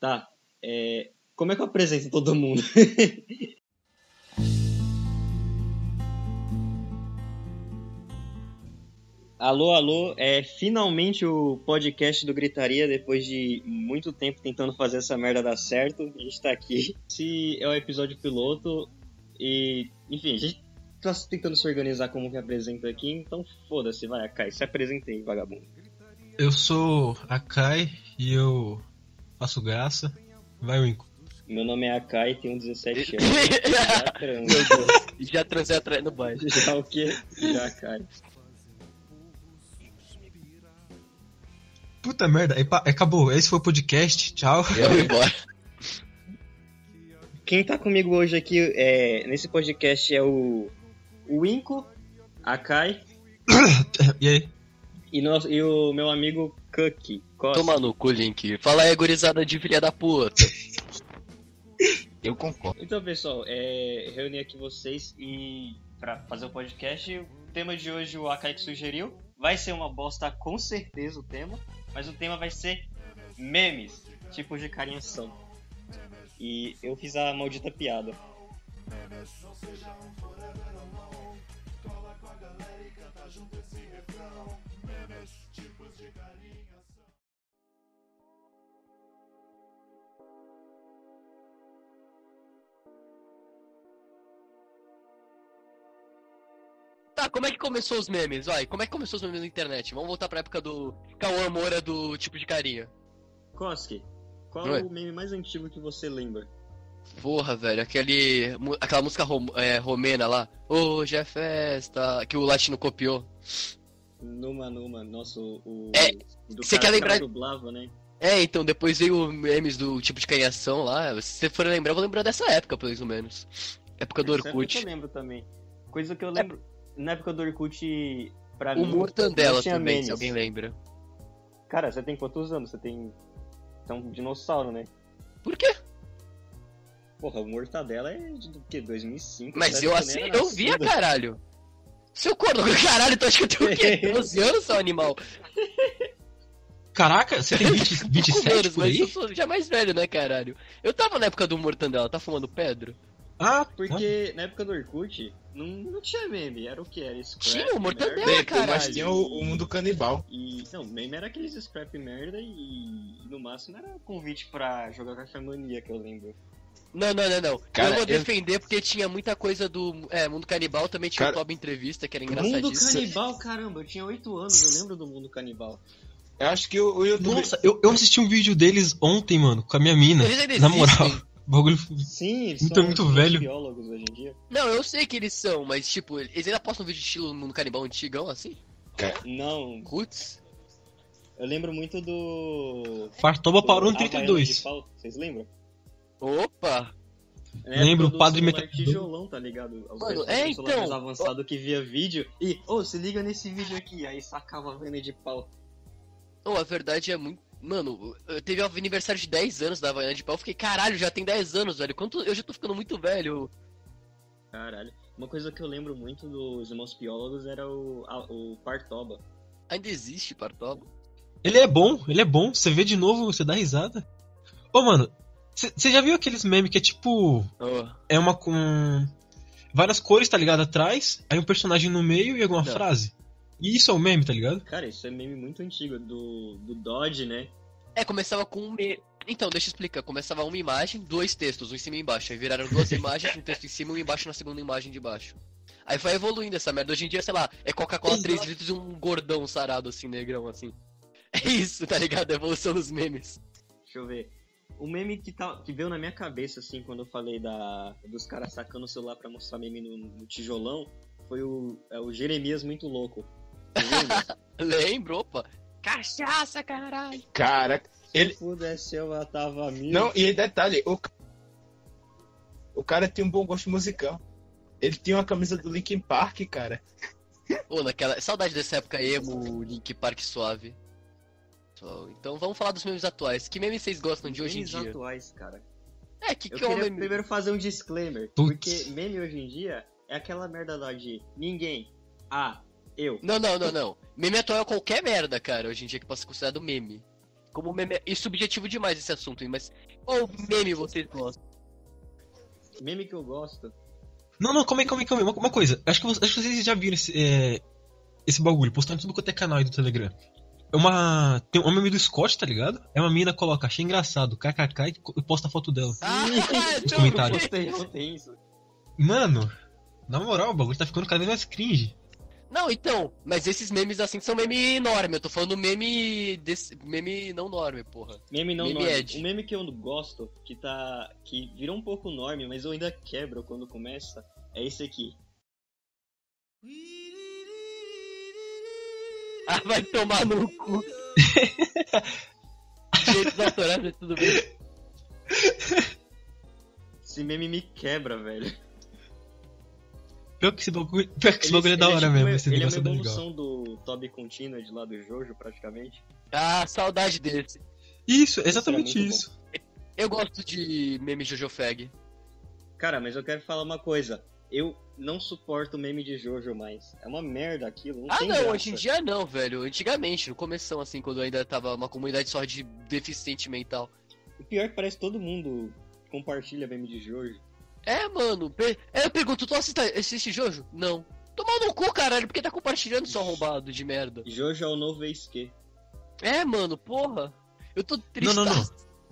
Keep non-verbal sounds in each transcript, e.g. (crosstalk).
Tá. É... Como é que eu apresento todo mundo? (laughs) alô, alô. É finalmente o podcast do Gritaria, depois de muito tempo tentando fazer essa merda dar certo. A gente tá aqui. Esse é o episódio piloto. E, enfim, a gente tá tentando se organizar como que apresenta aqui, então foda-se, vai, Akai, se apresenta aí, vagabundo. Eu sou Akai e eu faço graça. Vai, Winco. Meu nome é Akai, tenho 17 (laughs) anos. já transo. já transei atrás no baile. Já o quê? Já, Akai. Puta merda, acabou. Esse foi o podcast. Tchau. Eu vou embora. Quem tá comigo hoje aqui é, nesse podcast é o, o Inco, a Kai. (coughs) e aí? E, nosso, e o meu amigo Cookie. Toma no cu, Link. Fala aí, gurizada de filha da puta. (laughs) Eu concordo. Então, pessoal, é, reuni aqui vocês e para fazer o podcast. O tema de hoje o Akai que sugeriu. Vai ser uma bosta, com certeza, o tema. Mas o tema vai ser memes, tipos de carinha são. E eu fiz a maldita piada. Tá, como é que começou os memes? Vai, como é que começou os memes na internet? Vamos voltar pra época do Cauã Moura do tipo de carinha. Koski, qual é o meme mais antigo que você lembra? Porra, velho, aquele. aquela música rom, é, romena lá. Hoje é festa. Que o latino copiou. Numa, numa, nosso. O, é, você quer lembrar. Dublava, né? É, então, depois veio memes do tipo de canhação lá. Se você for lembrar, eu vou lembrar dessa época, pelo menos. Época do Orkut. Eu lembro também. Coisa que eu lembro. É na época do Orkut, pra o mim. O Mortandela também, memes. se alguém lembra. Cara, você tem quantos anos? Você tem. Você é um dinossauro, né? Por quê? Porra, o Mortadela é de quê? 2005? Mas eu assim, eu via, caralho. Seu corno, caralho, tu acha que eu tenho o quê? (laughs) 12 anos, seu animal? Caraca, você tem (laughs) 20, 27 anos, por aí? Mas eu sou já mais velho, né, caralho? Eu tava na época do Mortandela, tá fumando pedra? Ah, porque na época do Orkut não, não tinha meme, era o que? Era scrap. Tinha o Mortadela, cara. Mas tinha o, o, mundo canibal. E, não, meme era aqueles scrap merda e, e no máximo era convite pra jogar Caixa Mania, que eu lembro. Não, não, não, não. Cara, eu vou defender eu... porque tinha muita coisa do é, Mundo Canibal, também tinha cara... o Top Entrevista, que era engraçadíssimo. Mundo Canibal, caramba, eu tinha 8 anos, eu lembro do Mundo Canibal. Eu acho que o, o YouTube... Nossa, eu, eu assisti um vídeo deles ontem, mano, com a minha mina. Na moral. Bagulho. Sim, eles muito, são muito velho. biólogos hoje em dia. Não, eu sei que eles são, mas tipo, eles ainda postam vídeo de estilo no canibal antigão assim? Não. Roots? Eu lembro muito do. Fartoba parou em 32. Vocês lembram? Opa! É, Lembro o padre metal. tijolão, tá ligado? Mano, é então. mais avançado que via vídeo e, ô, oh, se liga nesse vídeo aqui, aí sacava a venda de pau. Oh, a verdade é muito Mano, teve o aniversário de 10 anos da Havaiana de pau. Eu fiquei, caralho, já tem 10 anos, velho. Quanto... Eu já tô ficando muito velho. Caralho. Uma coisa que eu lembro muito dos irmãos biólogos era o, a, o Partoba. Ainda existe Partoba? Ele é bom, ele é bom. Você vê de novo, você dá risada. Ô, mano, você já viu aqueles memes que é tipo. Oh. É uma com. Várias cores, tá ligado? Atrás, aí um personagem no meio e alguma Não. frase. E isso é um meme, tá ligado? Cara, isso é meme muito antigo, do, do Dodge, né? É, começava com um me... Então, deixa eu explicar. Começava uma imagem, dois textos, um em cima e embaixo. Aí viraram duas (laughs) imagens, um texto em cima e um embaixo na segunda imagem de baixo. Aí foi evoluindo essa merda. Hoje em dia, sei lá, é Coca-Cola 3 litros e um gordão sarado assim, negrão, assim. (laughs) É isso, tá ligado? A evolução dos memes. Deixa eu ver. O meme que, tá, que veio na minha cabeça, assim, quando eu falei da, dos caras sacando o celular pra mostrar meme no, no tijolão, foi o, é, o Jeremias muito louco. (laughs) Lembro, opa. Cachaça, caralho. Cara, ele. Se pudesse, eu matava mil. Não, e detalhe, o... o cara tinha um bom gosto musical. Ele tinha uma camisa do Linkin Park, cara. Pô, naquela. Saudade dessa época emo, Linkin Park suave. Então vamos falar dos memes atuais. Que memes vocês gostam de hoje em dia? Memes atuais, cara. É, que eu que é um meme? primeiro fazer um disclaimer. Putz. Porque meme hoje em dia é aquela merda lá de ninguém. Ah, eu. Não, não, não, não. Meme atual é qualquer merda, cara, hoje em dia que possa ser considerado meme. Como meme. E subjetivo demais esse assunto, mas Qual meme vocês gostam? Meme que eu gosto. Não, não, calma aí, calma aí, calma aí. Uma, uma coisa. Acho que, acho que vocês já viram esse, é, esse bagulho, postando em tudo quanto é canal aí do Telegram. É uma. Tem um meme do Scott, tá ligado? É uma mina coloca, achei engraçado, kkk, e e posta a foto dela. Ah, Os não, comentários. Postei ontem isso. Mano, na moral, o bagulho tá ficando cada vez mais cringe. Não, então, mas esses memes assim são meme enorme. Eu tô falando meme desse meme não norme, porra. Meme não Meme norme. Ed. Um meme que eu gosto, que tá. que virou um pouco norme, mas eu ainda quebro quando começa, é esse aqui. (laughs) Ah, vai tomar no cu. Direitos autorais, mas tudo bem. Esse meme me quebra, velho. Pior que esse bagulho, pior que esse Ele- bagulho é da ele hora tipo mesmo, esse Ele é uma negócio é evolução do Toby Continued lá do Jojo, praticamente. Ah, saudade desse. Isso, exatamente isso. Eu gosto de meme Jojo Fag. Cara, mas eu quero falar uma coisa. Eu não suporto meme de Jojo mais. É uma merda aquilo. Não Ah, tem não, graça. hoje em dia não, velho. Antigamente, no começo, assim, quando ainda tava uma comunidade só de deficiente mental. O pior é que parece que todo mundo compartilha meme de Jojo. É, mano. Per... É, eu pergunto, tu assiste, assiste Jojo? Não. Tomar no cu, caralho, porque tá compartilhando só arrombado de merda. Jojo é o novo ex-que. É, mano, porra. Eu tô triste. Não, não, não.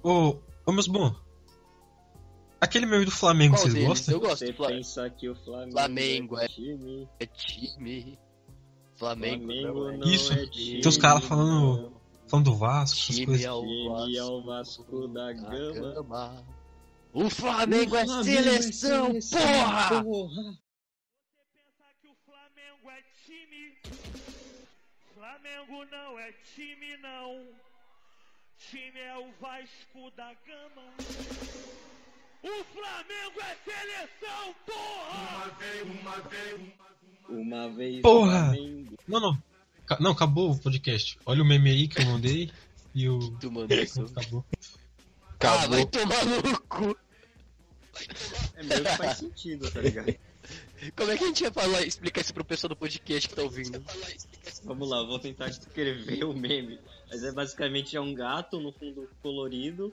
Ô, ô meus bons. Aquele meme do Flamengo, Qual vocês deles? gostam? Eu gosto Você do Fla- pensa que o Flamengo, Flamengo é é- time. É time. Flamengo, Flamengo não é Isso. é time. Tem os caras falando- Falando do Vasco, essas time coisas. é o Time é o Vasco, Vasco da Gama. Gama. O Flamengo, é O Flamengo seleção, porra! porra! pensar que o Flamengo é time. Flamengo não é time, não. Time é o Vasco da Gama. O Flamengo é seleção, porra! Uma vez Porra! o Flamengo. Não, não. Ca- Não, acabou o podcast. Olha o meme aí que eu mandei e o. Tu mandou isso. Acabou. Ah, vai tomar no cu. É meio que faz sentido, tá ligado? Como é que a gente ia falar, explicar isso pro pessoal do podcast que tá ouvindo? Vamos lá, vou tentar descrever o meme. Mas é basicamente é um gato no fundo colorido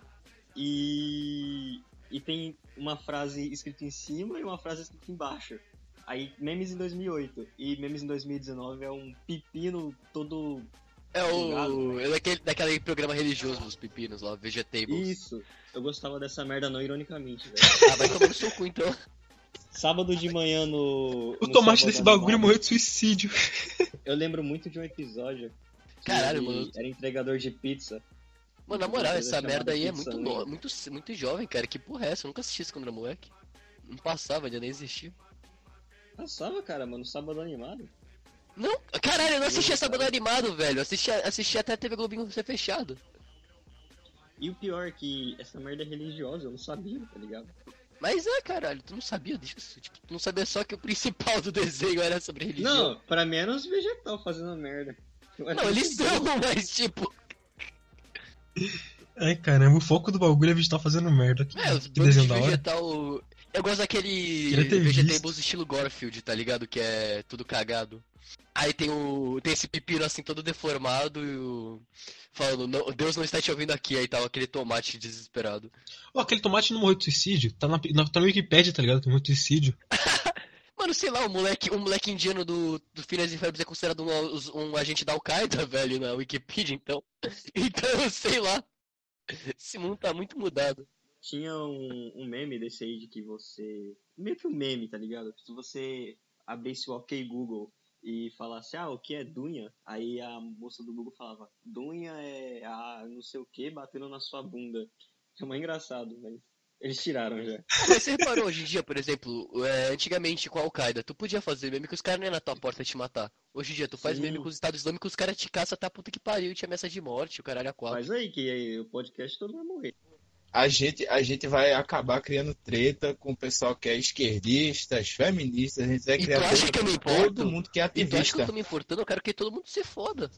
e. E tem uma frase escrita em cima e uma frase escrita embaixo. Aí, memes em 2008 e memes em 2019 é um pepino todo. É o. É daquele, daquele programa religioso dos pepinos lá, Vegetables. Isso! Eu gostava dessa merda não ironicamente, velho. (laughs) Ah, vai tomar no seu cu então. Sábado de manhã no. O no tomate desse bagulho Animado, morreu de suicídio. Eu lembro muito de um episódio. Caralho, mano. Era entregador de pizza. Mano, na moral, essa merda aí é muito, no... muito, muito jovem, cara. Que porra é essa? Eu nunca assisti isso quando era moleque. Não passava, ainda nem existia. Passava, cara, mano, sábado animado. Não, caralho, eu não assistia Sábado Animado, velho. Eu Assistia, assistia até a TV Globinho ser fechado. E o pior é que essa merda é religiosa, eu não sabia, tá ligado? Mas é, caralho, tu não sabia disso? Tipo, tu não sabia só que o principal do desenho era sobre religião. Não, pra mim eram os vegetal fazendo merda. Eu era Não, eles são, mas tipo. Ai caramba, o foco do bagulho é vegetal fazendo merda. Que, É, os que desenho de da hora. vegetal. Eu gosto daquele Vegetables estilo Garfield, tá ligado? Que é tudo cagado. Aí tem o. Tem esse pepino assim todo deformado e o. Falando, não, Deus não está te ouvindo aqui, aí tava aquele tomate desesperado. Ó, aquele tomate não morreu de suicídio. Tá na, na, tá na Wikipedia, tá ligado? Que morreu de suicídio. (laughs) Mano, sei lá, o moleque, o moleque indiano do, do Phineas e Ferb é considerado um, um agente da Al-Qaeda, (laughs) velho, na Wikipedia, então. (laughs) Então, sei lá. Esse mundo tá muito mudado. Tinha um, um meme desse aí de que você. Meio que um meme, tá ligado? Se você abrisse o OK Google e falasse, ah, o que é dunha? Aí a moça do Google falava, dunha é a não sei o que batendo na sua bunda. É mais engraçado, mas eles tiraram já. (laughs) Mas você reparou hoje em dia, por exemplo, é, antigamente com a Al-Qaeda, tu podia fazer meme que os caras não iam na tua porta te matar. Hoje em dia, tu faz Sim. meme com os Estados Islâmicos, os caras te caçam até a puta que pariu e te ameaça de morte, o caralho a quatro. Faz aí que aí, o podcast todo vai morrer. A gente, a gente vai acabar criando treta com o pessoal que é esquerdistas, feministas, a gente vai E tu criar acha treta que eu me todo mundo que é E tu acha que eu ativista. tô me importando? Eu quero que todo mundo se foda.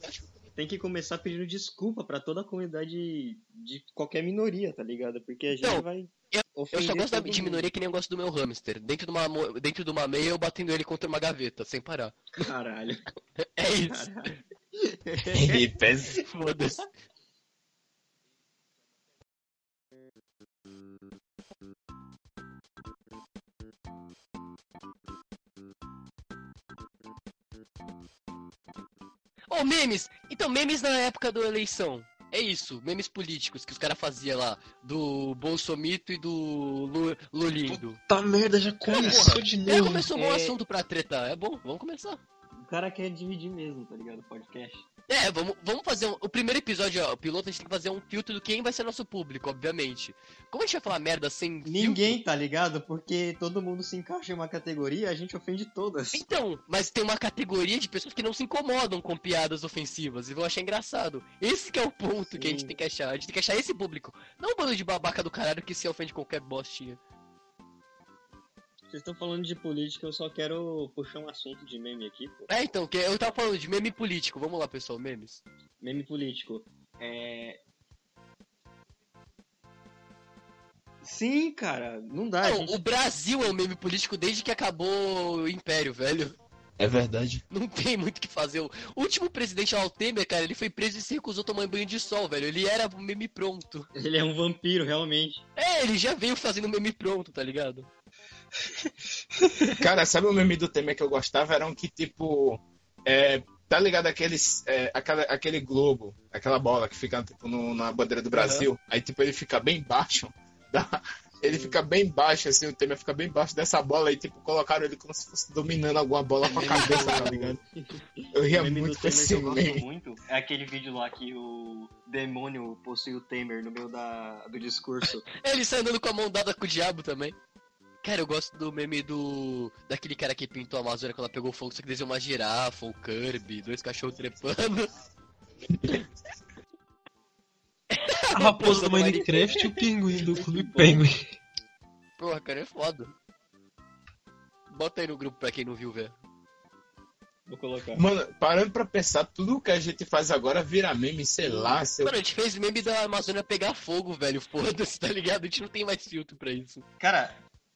Tem que começar pedindo desculpa pra toda a comunidade de qualquer minoria, tá ligado? Porque a gente Então, vai. Eu ofender só gosto da, de minoria que nem eu gosto do meu hamster. Dentro de uma, dentro de uma meia, eu batendo ele contra uma gaveta, sem parar. Caralho. (laughs) É isso. Caralho. (laughs) E pensa- Foda-se. Oh, memes! Então, memes na época da eleição. É isso, memes políticos que os caras faziam lá. Do Bolsomito e do Lulindo. Puta merda, já começou de novo. Já começou um bom é. assunto pra treta. É bom, vamos começar. O cara quer dividir mesmo, tá ligado? O podcast. É, vamos, vamos fazer um, o primeiro episódio, ó, o piloto, a gente tem que fazer um filtro do quem vai ser nosso público, obviamente. Como a gente vai falar merda sem Ninguém, tá ligado? Porque todo mundo se encaixa em uma categoria, a gente ofende todas. Então, mas tem uma categoria de pessoas que não se incomodam com piadas ofensivas e vão achar engraçado. Esse que é o ponto que a gente Sim. tem que achar. A gente tem que achar esse público. Não um bando de babaca do caralho que se ofende qualquer bostinha. Vocês estão falando de política, eu só quero puxar um assunto de meme aqui, pô. É, então, que eu tava falando de meme político. Vamos lá, pessoal, memes. Meme político. É. Sim, cara, não dá. a Não, gente- o Brasil é um meme político desde que acabou o Império, velho. É verdade. Não tem muito o que fazer. O último presidente lá, o Temer, cara, ele foi preso e se recusou a tomar banho de sol, velho. Ele era um meme pronto. Ele é um vampiro, realmente. É, ele já veio fazendo meme pronto, tá ligado? (laughs) Cara, sabe o meme do Temer que eu gostava? Era um que, tipo. É, tá ligado aqueles, é, aquela, aquele globo, aquela bola que fica tipo, no- na bandeira do Brasil? Aí, tipo, ele fica bem baixo. (laughs) da- ele fica bem baixo, assim, o Temer fica bem baixo dessa bola e, tipo, colocaram ele como se fosse dominando alguma bola com a cabeça, tá ligado? (laughs) Eu ria o muito com Temer que esse eu gosto meme. muito é aquele vídeo lá que o demônio possui o Temer no meio da, do discurso. Ele sai andando com a mão dada com o diabo também. Cara, eu gosto do meme do. daquele cara que pintou a Amazônia quando ela pegou fogo, só que desenhou uma girafa, um Kirby, dois cachorros trepando. (laughs) A raposa do Minecraft e o pinguim do Clube Penguin. Porra, cara, é foda. Bota aí no grupo pra quem não viu ver. Vou colocar. Mano, parando pra pensar, tudo que a gente faz agora vira meme, sei lá, sei Mano, a gente fez meme da Amazônia pegar fogo, velho. Foda-se, tá ligado? A gente não tem mais filtro pra isso. Cara,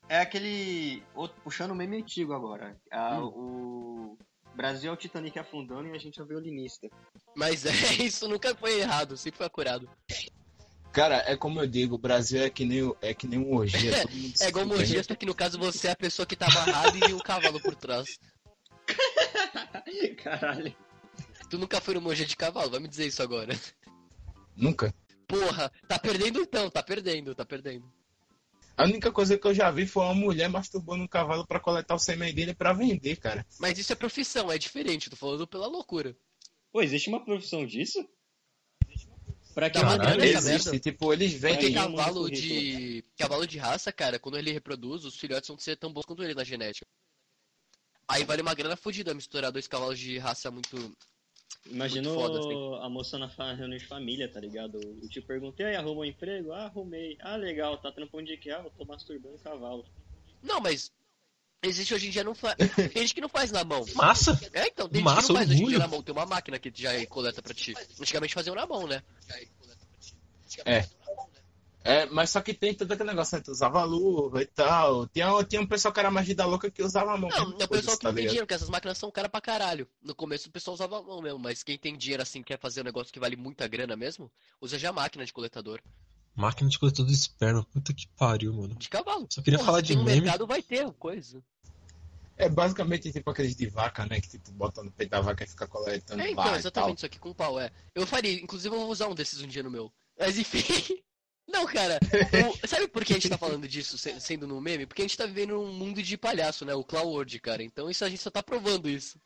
é aquele. outro- Puxando o meme antigo agora. Ah, Hum. O Brasil é o Titanic afundando e a gente é o violinista. Mas é, (laughs) isso nunca foi errado, sempre foi acurado. Cara, é como eu digo, o Brasil é que nem, o- é que nem um orgia. (laughs) É igual fudendo. Mogia, só que no caso você é a pessoa que tá amarrada e um cavalo por trás. (laughs) Caralho. Tu nunca foi no Mogia de cavalo, vai me dizer isso agora. Nunca. Porra, tá perdendo então, tá perdendo, tá perdendo. A única coisa que eu já vi foi uma mulher masturbando um cavalo pra coletar o sêmen dele pra vender, cara. Mas isso é profissão, é diferente, tô falando pela loucura. Pô, existe uma profissão disso? Pra que uma maneira grana. Existe, tipo, eles vendem. Cavalo de. Cavalo de raça, cara, quando ele reproduz, os filhotes vão ser tão bons quanto ele na genética. Aí vale uma grana fodida misturar dois cavalos de raça muito. Foda, assim. a moça na fa- reunião de família, tá ligado? Eu te perguntei, aí arrumou um emprego? Ah, arrumei. Ah, legal, tá trampando de que? Ah, eu tô masturbando cavalo. Não, mas. Existe hoje em dia não faz. (laughs) Tem gente que não faz na mão. Massa! É, então, tem gente Massa, que não faz hoje em dia na mão. Tem uma máquina que já coleta pra ti. Antigamente faziam na mão, né? É, mas só que tem todo aquele negócio, né? Tu usava luva e tal. Tinha, tinha um pessoal que era mais vida louca que usava a mão. Não, é o Foda-se, pessoal que tá não tem dinheiro, porque essas máquinas são cara pra caralho. No começo o pessoal usava a mão mesmo, mas quem tem dinheiro assim, quer fazer um negócio que vale muita grana mesmo, usa já máquina de coletador. Máquina de coletor de esperma. Puta que pariu, mano. De cavalo. Só queria Porra, falar se de tem no meme. mercado vai ter coisa. É basicamente tipo aqueles de vaca, né? Que tipo, bota no peito da vaca e fica coletando É, então, e exatamente isso aqui com pau, é. Eu faria, inclusive eu vou usar um desses um dia no meu. Mas enfim. (laughs) Não, cara, o- sabe por que a gente tá falando disso se- sendo no meme? Porque a gente tá vivendo um mundo de palhaço, né? O Cloud, cara. Então isso a gente só tá provando isso.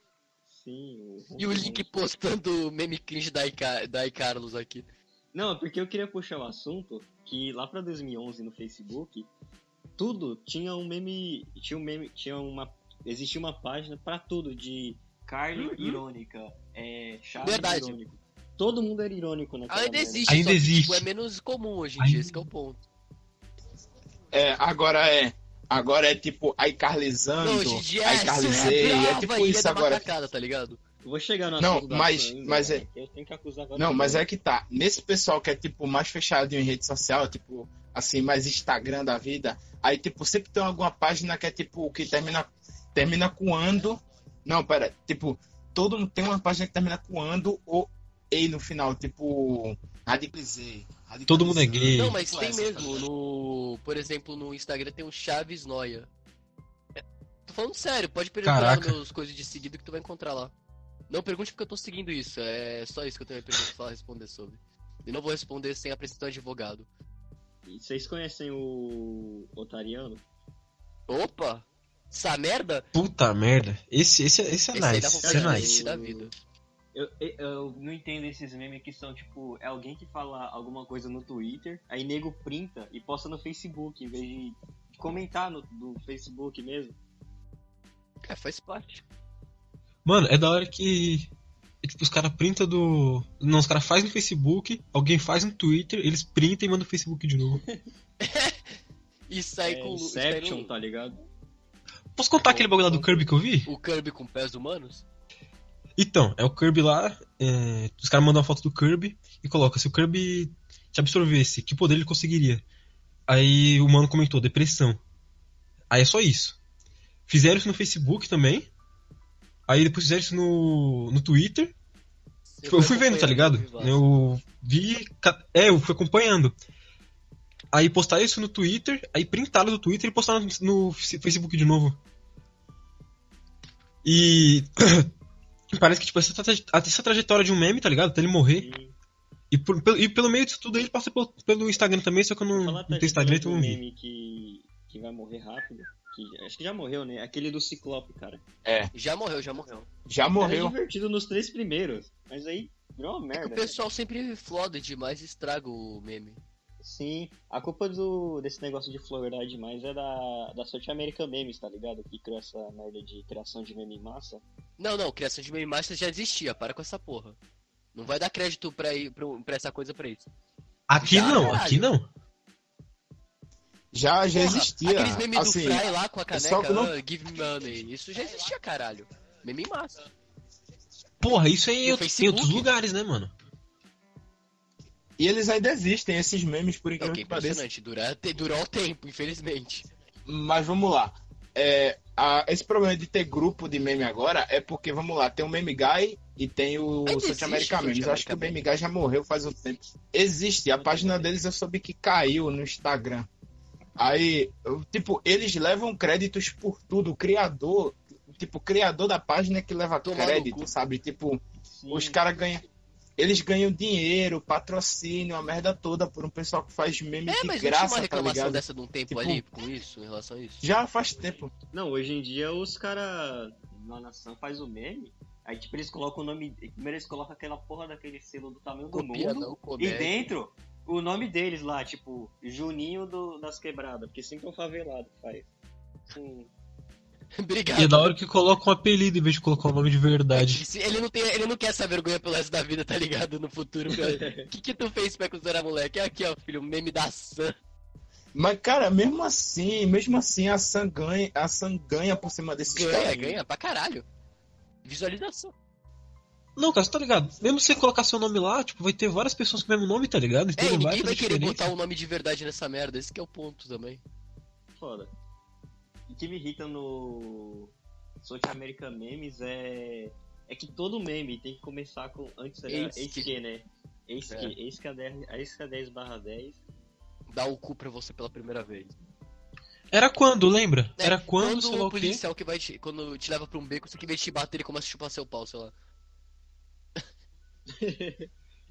Sim. o- E o link postando meme cringe da, Ica, da Carlos aqui. Não, porque eu queria puxar o assunto que lá pra 2011 no Facebook, tudo tinha um meme, tinha um meme, tinha uma, existia uma página pra tudo de Carly irônica, é, Chaves Verdade. irônico. Todo mundo era irônico naquela Ainda existe, Ainda só que, existe. tipo, é menos comum hoje em Ainda- dia, esse que é o ponto. É, agora é. Agora é tipo iCarlizando, hoje em dia é, é tipo isso da agora. macacada, tá ligado? Eu vou chegar no Não, mas- ainda, mas é- porque Eu tenho que acusar vários Não, mas é que tá. Nesse pessoal que é tipo mais fechado em rede social, tipo, assim, mais Instagram da vida, aí tipo, sempre tem alguma página que é tipo, que termina, termina com ando. Não, pera, tipo, todo mundo tem uma página que termina com ando ou ei no final, tipo, radicalizei. Todo mundo é gay. Não, mas tem mesmo. No, por exemplo, no Instagram tem o Chaves Noia. É, Tô falando sério, pode nos meus coisas de seguido que tu vai encontrar lá. Não pergunte porque eu tô seguindo isso, é só isso que eu tenho a pergunta pra responder sobre. E não vou responder sem apresentar um advogado. E vocês conhecem o Otariano? Opa! Essa merda? Puta merda. Esse, esse, esse é Esse aí dá nice. Esse é nice. esse da vida. Eu, eu, não entendo esses memes que são tipo, é alguém que fala alguma coisa no Twitter, aí nego printa e posta no Facebook, em vez de, comentar no do Facebook mesmo. É, faz parte. Mano, é da hora que. é tipo, os caras printam do. Não, os caras fazem no Facebook, alguém faz no Twitter, eles printam e mandam no Facebook de novo. (laughs) E sai é, com o. sai Inception, no- tá ligado? Posso contar aquele bagulho lá do Kirby que eu vi? O Kirby com pés humanos? Então, é o Kirby lá, é, os caras mandam uma foto do Kirby e coloca, se o Kirby te absorvesse, que poder ele conseguiria? Aí o mano comentou, depressão. Aí é só isso. Fizeram isso no Facebook também. Aí depois fizeram isso no, no Twitter. Tipo, eu fui vendo, tá ligado? Eu vi. É, eu fui acompanhando. Aí postaram isso no Twitter, aí printaram do Twitter e postaram no Facebook de novo. E. (clears throat) Parece que, tipo, essa, traje- essa trajetória de um meme, tá ligado? Até ele morrer. E E, por- pelo- e pelo meio disso tudo ele passa pelo, pelo Instagram também, só que eu não, não tá tenho Instagram, um então vi. meme que, que vai morrer rápido. Que, acho que já morreu, né? Aquele do Ciclope, cara. É, Já morreu, já morreu. já Era morreu. divertido nos três primeiros, mas aí virou uma É que merda. o pessoal sempre floda demais e estraga o meme. Sim, a culpa do, desse negócio de floridar demais é da, da South American Memes, tá ligado? Que criou essa merda de criação de meme em massa. Não, não, criação de meme master já existia, para com essa porra. Não vai dar crédito pra, ir, pra, pra essa coisa pra isso. Aqui Já, não, caralho. aqui não. Já, já Porra, existia. Aqueles memes Assim, do Fry lá com a só caneca, não- ah, give me money. Isso já existia, caralho. Meme em massa. Porra, isso aí em outros lugares, né, mano? E eles ainda existem, esses memes, por incrível que que pareça. impressionante. Durou o tempo, infelizmente. Mas vamos lá. É, a- esse problema de ter grupo de meme agora é porque, vamos lá, tem o Meme Guy e tem o South America Memes. Eu acho que o Meme Guy já morreu faz um tempo. Existe, a página deles eu soube que caiu no Instagram. Aí, eu- tipo, eles levam créditos por tudo. O criador, tipo, o criador da página é que leva crédito, sabe? Tipo, Sim. os caras ganham. Eles ganham dinheiro, patrocínio, a merda toda por um pessoal que faz meme É, de mas graça, uma tá reclamação ligado? dessa de um tempo Tipo- ali com isso, em relação a isso? Já faz tempo. Não, hoje em dia os caras na nação faz o meme, aí tipo eles colocam o nome. Primeiro eles colocam aquela porra daquele selo do tamanho do Copia mundo. não, E dentro, o nome deles lá, tipo, Juninho do- das Quebradas, porque sempre é um favelado que faz. Sim. (laughs) Obrigado. E é da hora que coloca um apelido em vez de colocar o nome de verdade. Se Ele não, tem, ele não quer essa vergonha pelo resto da vida, tá ligado? No futuro. (laughs) O que, que tu fez pra era moleque? Aqui, ó, filho, meme da Sam. Mas, cara, mesmo assim, mesmo assim, a Sam ganha, a Sam ganha por cima desses Ganha, caras. ganha pra caralho. Visualização. Não, cara, você tá ligado? Mesmo se você colocar seu nome lá, tipo, vai ter várias pessoas com o mesmo nome, tá ligado? Então É, e ninguém fazer vai querer diferença. botar o nome de verdade nessa merda. Esse que é o ponto também. Foda. O que me irrita no South American Memes é. É que todo meme tem que começar com. Antes era Eis eis que- que, né? Eis É. que, eis que a 10, eis que a 10 barra 10. Dá o cu pra você pela primeira vez. Era quando, lembra? É, Era quando, sei lá o policial que vai te, quando te leva pra um beco, você que vem te bater, ele começa a chupar seu pau, sei lá.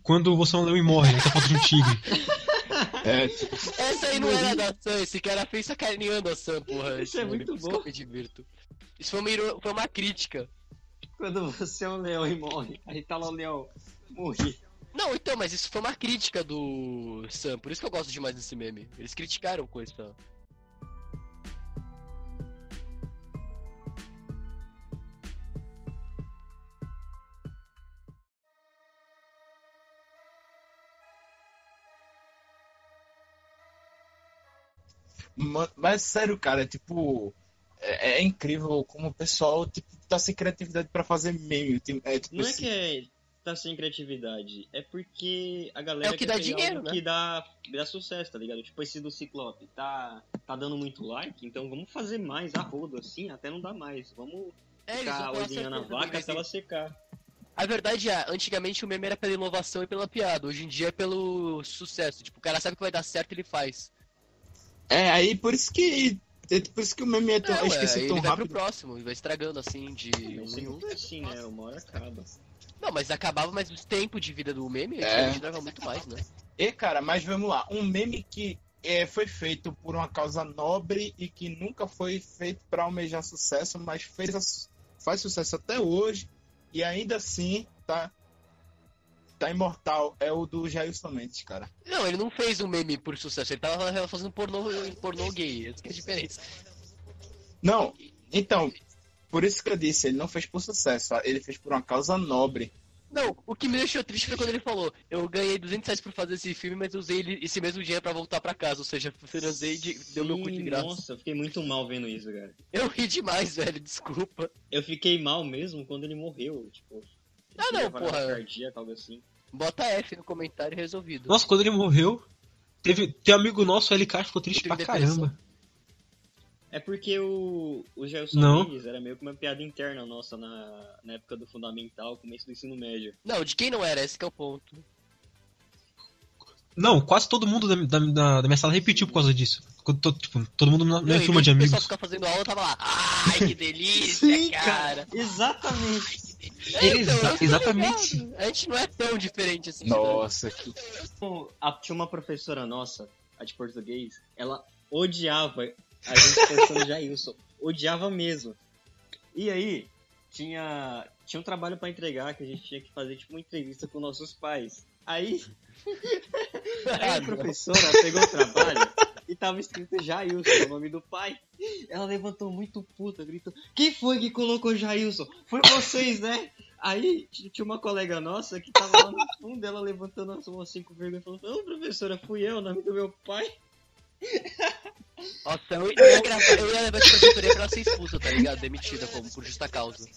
Quando você é um leão e morre, ele tá foto de um tigre. (laughs) É, Essa aí não era da Sam, esse cara fez sacaneando a Sam, porra. Isso é muito bom. eu divirto. Isso foi uma, foi uma crítica. Quando você é um leão e morre, aí tá lá o leão. Morri. Não, então, mas isso foi uma crítica do Sam, por isso que eu gosto demais desse meme. Eles criticaram com mas sério, cara, tipo. É, é incrível como o pessoal tipo, tá sem criatividade pra fazer meme. É, tipo, Não é assim, que é, tá sem criatividade, é porque a galera É o que dá dinheiro, né? que dá, dá sucesso, tá ligado? Tipo esse do Ciclope, tá, tá dando muito like, então vamos fazer mais a rodo assim, até não dá mais. Vamos É, ficar ordenhando a vaca até ela secar. A verdade é, antigamente o meme era pela inovação e pela piada, hoje em dia é pelo sucesso. Tipo, o cara sabe que vai dar certo ele faz. É, aí por isso que É por isso que o meme é tão, É, eu ué, esqueci aí tão ele vai pro rápido. próximo e vai estragando assim de um em um. assim, né? Uma hora acaba. Não, mas acabava, mas o tempo de vida do meme É. durava muito mais, né? E, cara, mas vamos lá. Um meme que é, foi feito por uma causa nobre e que nunca foi feito pra almejar sucesso, mas fez a- faz sucesso até hoje e ainda assim tá, tá imortal. É o do Jailson Mendes, cara. Não, ele não fez um meme por sucesso, ele tava fazendo pornô, pornô gay, essa que é a diferença. Não, então, por isso que eu disse, ele não fez por sucesso, ele fez por uma causa nobre. Não, o que me deixou triste foi quando ele falou: Eu ganhei 200 reais por fazer esse filme, mas usei ele- esse mesmo dinheiro pra voltar pra casa. Ou seja, financei e deu meu cu de graça. Nossa, eu fiquei muito mal vendo isso, cara. Eu ri demais, velho, desculpa. Eu fiquei mal mesmo quando ele morreu, tipo. Ah, não, porra. cardíaca, algo assim. Bota F no comentário resolvido. Nossa, quando ele morreu, teve, tem um amigo nosso, o LK, ficou triste pra depressão. caramba. É porque o, o Gelson Não. Mendes era meio que uma piada interna nossa na, na época do fundamental, começo do ensino médio. Não, de quem não era, esse que é o ponto. Não, quase todo mundo da, da, da- da minha sala repetiu por causa disso. Quando to- tipo, todo mundo na Não, em turma de do pessoal amigos. ficar fazendo aula, eu tava lá. Ai, que delícia, cara. Exatamente. Exa- Então, tô exatamente. ligado. A gente não é tão diferente assim. Nossa, que a- tinha uma professora nossa, a de português, ela odiava a gente pensando Jailson. Odiava mesmo. E aí, tinha, tinha um trabalho pra entregar que a gente tinha que fazer tipo uma entrevista com nossos pais. Aí, (laughs) aí Ah, a não. professora pegou o trabalho e tava escrito Jailson, o nome do pai. Ela levantou muito puta, gritou: Quem foi que colocou Jailson? Foi vocês, né? Aí tinha uma colega nossa que tava lá no fundo, ela levantando as mãos assim com vergonha e falou: Não, professora, fui eu, o nome do meu pai. Nossa, eu, eu ia gravar, eu ia levar essa diretoria pra ela ser expulsa, tá ligado? Demitida como por justa causa.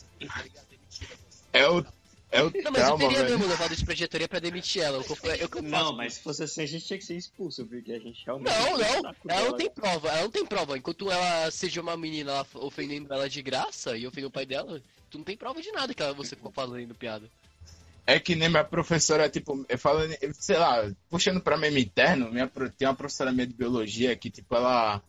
é o é o Não, mas eu teria velho. mesmo levado isso pra diretoria pra demitir ela. Eu, eu, que eu Não, mas se fosse assim, a gente tinha que ser expulso, porque a gente realmente. Não, não, ela não tem prova, ela não tem prova. Enquanto ela seja uma menina ela ofendendo ela de graça e ofendendo o pai dela, tu não tem prova de nada que ela, você ficou fazendo piada. É que nem minha professora, tipo, eu falo, sei lá, puxando pra meme interno, minha, tem uma professora minha de biologia que, tipo, ela,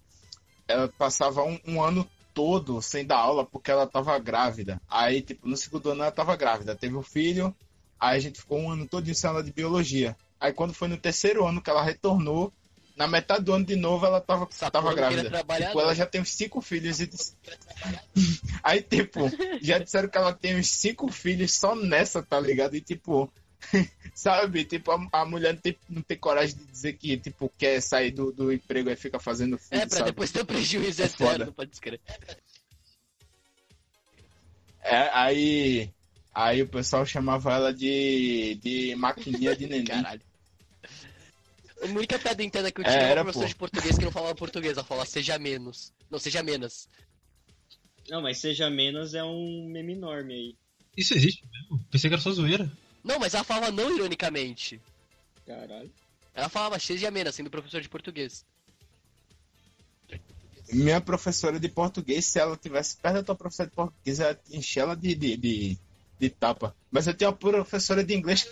ela passava um, um ano todo sem dar aula porque ela tava grávida. Aí, tipo, no segundo ano ela tava grávida, teve um filho, aí a gente ficou um ano todo sem aula de biologia. Aí quando foi no terceiro ano que ela retornou, na metade do ano de novo ela tava, Essa tava queria grávida. Tipo, ela já tem uns cinco filhos e (laughs) Aí, tipo, já disseram que ela tem uns cinco filhos só nessa, tá ligado? E, tipo, (laughs) sabe? Tipo, a, a mulher não tem, não tem coragem de dizer que, tipo, quer sair do, do emprego e fica fazendo filho, É, pra sabe? depois ter um prejuízo É eterno, foda. pode escrever. É, aí, aí o pessoal chamava ela de, de maquininha de (laughs) neném. Caralho. A única piada interna que eu É, tinha era era, uma professora pô. de português que não falava português, ela falava seja menos. Não, seja menos. Não, mas seja menos é um meme enorme aí. Isso existe mesmo? Pensei que era só zoeira. Não, mas ela falava não ironicamente. Caralho. Ela falava seja menos, sendo professor de português. Minha professora de português, se ela tivesse perto da tua professora de português, ela ia encher ela de, de, de, de tapa. Mas eu tenho uma professora de inglês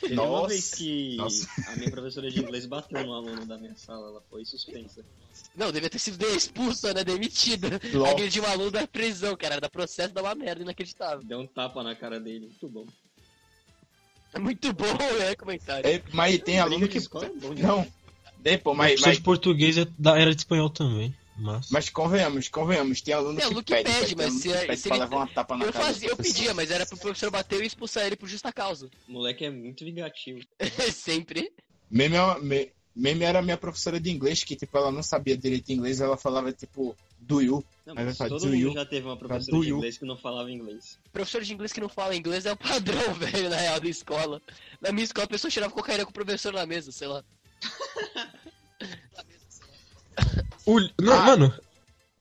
Teve uma Nossa. vez que Nossa. a minha professora de inglês bateu no aluno da minha sala, ela foi suspensa. Não, devia ter sido expulsa, né? Demitida. Agrediu um aluno da prisão, cara. Da processo dá uma merda inacreditável. Deu um tapa na cara dele, muito bom. É muito bom, né? Comentário. É, mas tem aluno que. escola é. Não. Tem, pô, Mas, mas, de português é da era de espanhol também. Mas. mas convenhamos, convenhamos. Tem aluno Tem que aluno que pede. pede, tem mas se que pede se pra ele- levar uma tapa na Eu cara. fazia, eu pedia, mas era pro professor bater e expulsar ele por justa causa. O moleque é muito vingativo. (laughs) Sempre. Meme, é uma- me- meme era minha professora de inglês, que tipo, ela não sabia direito inglês, ela falava tipo, do you. Não, Mas falar, todo do mundo you. já teve uma professora do de you. inglês que não falava inglês. Professor de inglês que não fala inglês é o padrão, (laughs) velho, na real, da escola. Na minha escola, a pessoa tirava cocaína com o professor na mesa, sei lá. (laughs) O, não, Ah. Mano,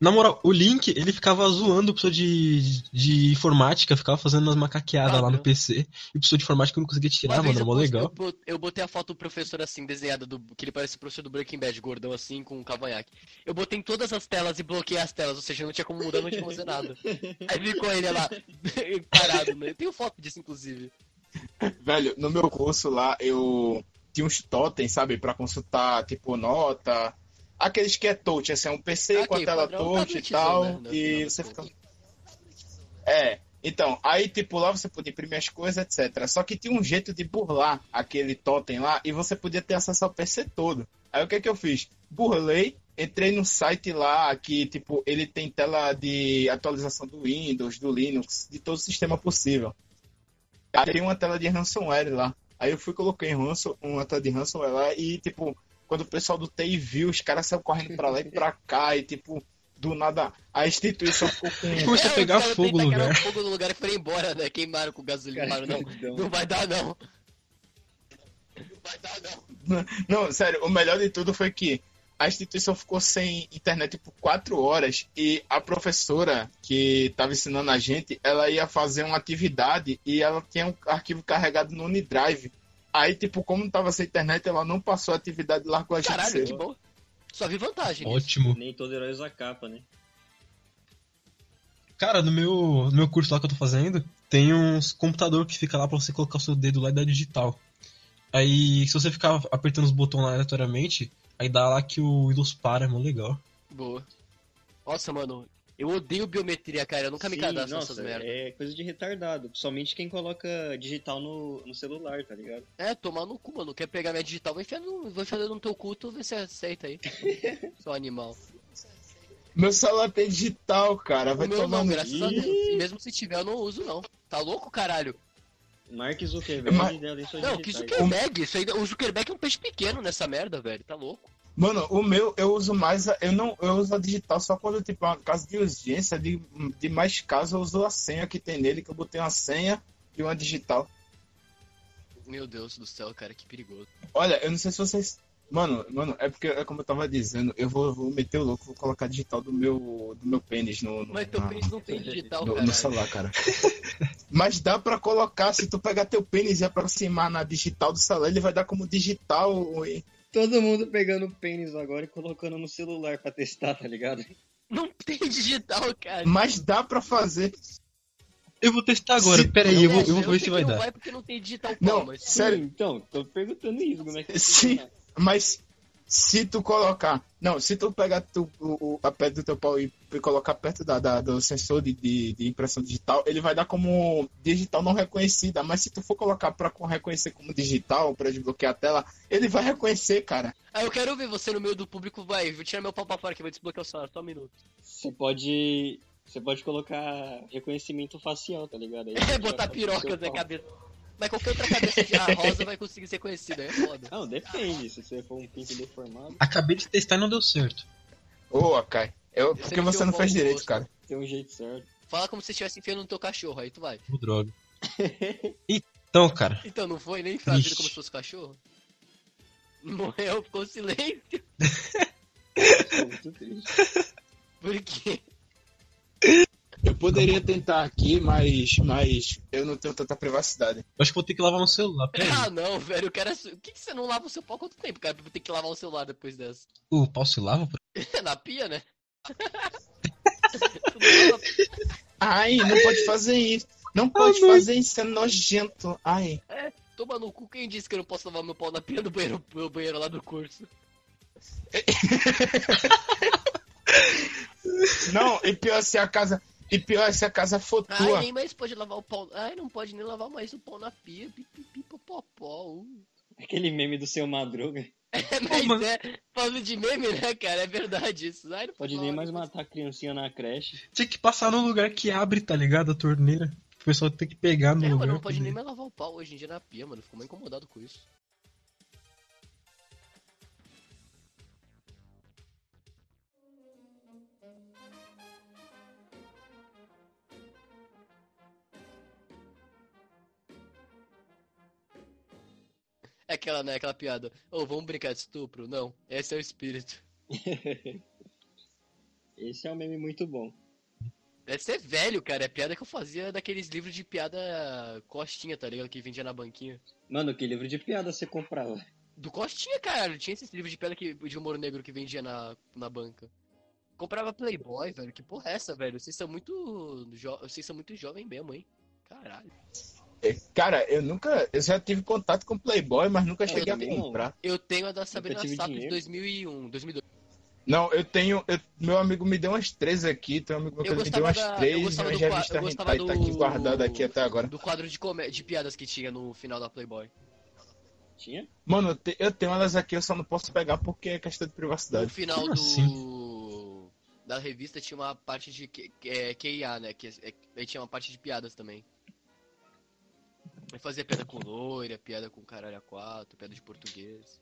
na moral, o Link, ele ficava zoando o professor de, de informática, ficava fazendo umas macaqueadas lá no Padrão. PC. E o professor de informática não conseguia tirar, mano, eu, mó legal. eu botei a foto do professor assim, desenhada, do, que ele parece o professor do Breaking Bad, gordão assim, com um cavanhaque. Eu botei em todas as telas e bloqueei as telas, ou seja, não tinha como mudar, não tinha como fazer nada. Aí ficou ele lá, (laughs) parado, né? Eu tenho foto disso, inclusive. Velho, no meu curso lá, eu tinha uns totens, sabe, pra consultar, tipo, nota, aqueles que é touch, assim, é um PC Ah, com a tela touch e tablezão, tal, né, e final você fica... É, então, aí tipo lá você podia imprimir as coisas, etc. Só que tinha um jeito de burlar aquele totem lá e você podia ter acesso ao PC todo. Aí o que que eu fiz? Burlei, entrei no site lá que tipo ele tem tela de atualização do Windows, do Linux, de todo o sistema possível. Aí tem uma tela de ransomware lá. Aí eu fui e coloquei ransom, uma tela de ransomware lá e tipo quando o pessoal do TI viu, os caras saíram correndo pra lá e pra (laughs) cá e tipo do nada a instituição ficou com Começou a É, pegar os caras fogo no lugar. fogo no lugar e foram embora, né? Queimaram com gasolina. Cara, não, vai dar não. Não vai dar não. Não, sério, o melhor de tudo foi que a instituição ficou sem internet por quatro horas e a professora que estava ensinando a gente, ela ia fazer uma atividade e ela tinha um arquivo carregado no Unidrive. Aí, tipo, como não tava sem internet, ela não passou a atividade lá com a gente. Caralho, que bom. Só vi vantagem nisso. Ótimo. Nem todo herói usa capa, né? Cara, no meu, no meu curso lá que eu tô fazendo, tem uns computador que fica lá pra você colocar o seu dedo lá e dar digital. Aí, se você ficar apertando os botões lá aleatoriamente, aí dá lá que o Windows para, é mó legal. Boa. Nossa, mano, eu odeio biometria, cara. Eu nunca me Sim, cadastro nossa, nessas merdas. É coisa de retardado. Principalmente quem coloca digital no, no celular, tá ligado? É, tomar no cu, mano. Quer pegar minha digital, vai enfiar no, vai enfiar no teu cu, tu vê se aceita aí. (laughs) Seu animal. Meu celular tem digital, cara. Vai o meu tomar não, graças a Deus. E mesmo se tiver, eu não uso, não. Tá louco, caralho? Mark Zuckerberg dela em suas Não, que. Zuckerberg. Isso aí, o Zuckerberg é um peixe pequeno nessa merda, velho. Tá louco? Mano, o meu eu uso mais. Eu não eu uso a digital só quando, tipo, é caso de urgência, de, de mais caso, eu uso a senha que tem nele, que eu botei uma senha e uma digital. Meu Deus do céu, cara, que perigoso. Olha, eu não sei se vocês. Mano, mano, é porque, é como eu tava dizendo, eu vou, vou meter o louco, vou colocar digital do meu, do meu pênis no, no, Mas teu na- pênis não tem digital, no, cara. no celular, cara. (laughs) Mas dá pra colocar, se tu pegar teu pênis e aproximar na digital do celular, ele vai dar como digital. e- Todo mundo pegando o pênis agora e colocando no celular pra testar, tá ligado? Não tem digital, cara. Mas dá pra fazer. Eu vou testar agora, Se- pera aí, eu vou, eu vou ver se vai não dar. vai porque não tem digital Não. Sério? Então, tô perguntando isso, como é que Sim. Mas se tu colocar. Não, se tu pegar tu, o, o- a pedra do teu pau e, e colocar perto da, da- do sensor de, de, de impressão digital, ele vai dar como digital não reconhecida. Mas se tu for colocar pra reconhecer como digital, pra desbloquear a tela, ele vai reconhecer, cara. Ah, eu quero ver você no meio do público, vai, vou tirar meu pau pra fora que vai desbloquear o celular, só um minuto. Você pode. Você pode colocar reconhecimento facial, tá ligado? Aí (laughs) É, botar piroca na cabeça. Mas qualquer outra cabeça de (laughs) rosa vai conseguir ser conhecida, é foda. Não, depende. Se você for um pinto deformado, Acabei de testar e não deu certo. Ô, Akai. Eu, porque Você não o no direito, rosto. cara. tem um jeito certo. Fala como se estivesse enfiando no teu cachorro, aí tu vai. Ô, droga. (laughs) Então, cara, Então, não foi nem fazer Ixi. como se fosse cachorro? Morreu, ficou silêncio. Tô (laughs) muito triste. Por quê? Eu poderia tentar aqui, mas, mas eu não tenho tanta privacidade. eu acho que vou ter que lavar meu celular, pera aí. Ah, não, velho, o cara... Por que, que você não lava o seu pau quanto tempo, cara? Pra ter que lavar o celular depois dessa. O pau se lava? pô? (laughs) Na pia, né? (laughs) Ai, não pode fazer isso. Não pode mãe. fazer isso, é nojento. Ai. Toma no cu, quem disse que eu não posso lavar meu pau na pia do banheiro, meu banheiro lá do curso? (laughs) Não, e pior se a casa. E pior se a casa for Ai, tua. nem mais pode lavar o pau. Ai, não pode nem lavar mais o pau na pia. Pipipi, popopó. Uh. Aquele meme do seu Madruga. (laughs) É, mas é, falando de meme, né, cara? É verdade isso. Ai, não Pode lavar nem mais matar a criancinha na creche. Tinha que passar num lugar que abre, tá ligado? A torneira. O pessoal tem que pegar no É, lugar. mano, não pode nem mais lavar o pau hoje em dia na pia, mano. Fico mais incomodado com isso. Aquela, né? Aquela piada. Ô, vamos brincar de estupro? Não, esse é o espírito. (laughs) Esse é um meme muito bom. Deve ser velho, cara. É piada que eu fazia daqueles livros de piada costinha, tá ligado? Que vendia na banquinha. Mano, que livro de piada você comprava? Do Costinha, cara. Tinha esses livros de piada que, de humor negro que vendia na, na banca. Comprava Playboy, velho. Que porra é essa, velho? Vocês são muito. Jo... Vocês são muito jovem mesmo, hein? Caralho. Cara, eu nunca. Eu já tive contato com Playboy, mas nunca Eu cheguei a não. comprar. Eu tenho a da Sabrina tive Sato de dinheiro. 2001, 2002. Não, eu tenho. eu- meu amigo me deu umas três aqui, tem um amigo meu que me deu umas da- eu três e do eu gostava hentai tá aqui do- guardada aqui até agora. Do quadro de, comé- de piadas que tinha no final da Playboy. Tinha? Mano, eu, te- eu tenho elas aqui, eu só não posso pegar porque é questão de No privacidade. final Como do. assim? Da revista tinha uma parte de Q- é, QIA, né? Que é- aí tinha uma parte de piadas também. Eu fazia piada com loira, piada com caralho a quatro, piada de português.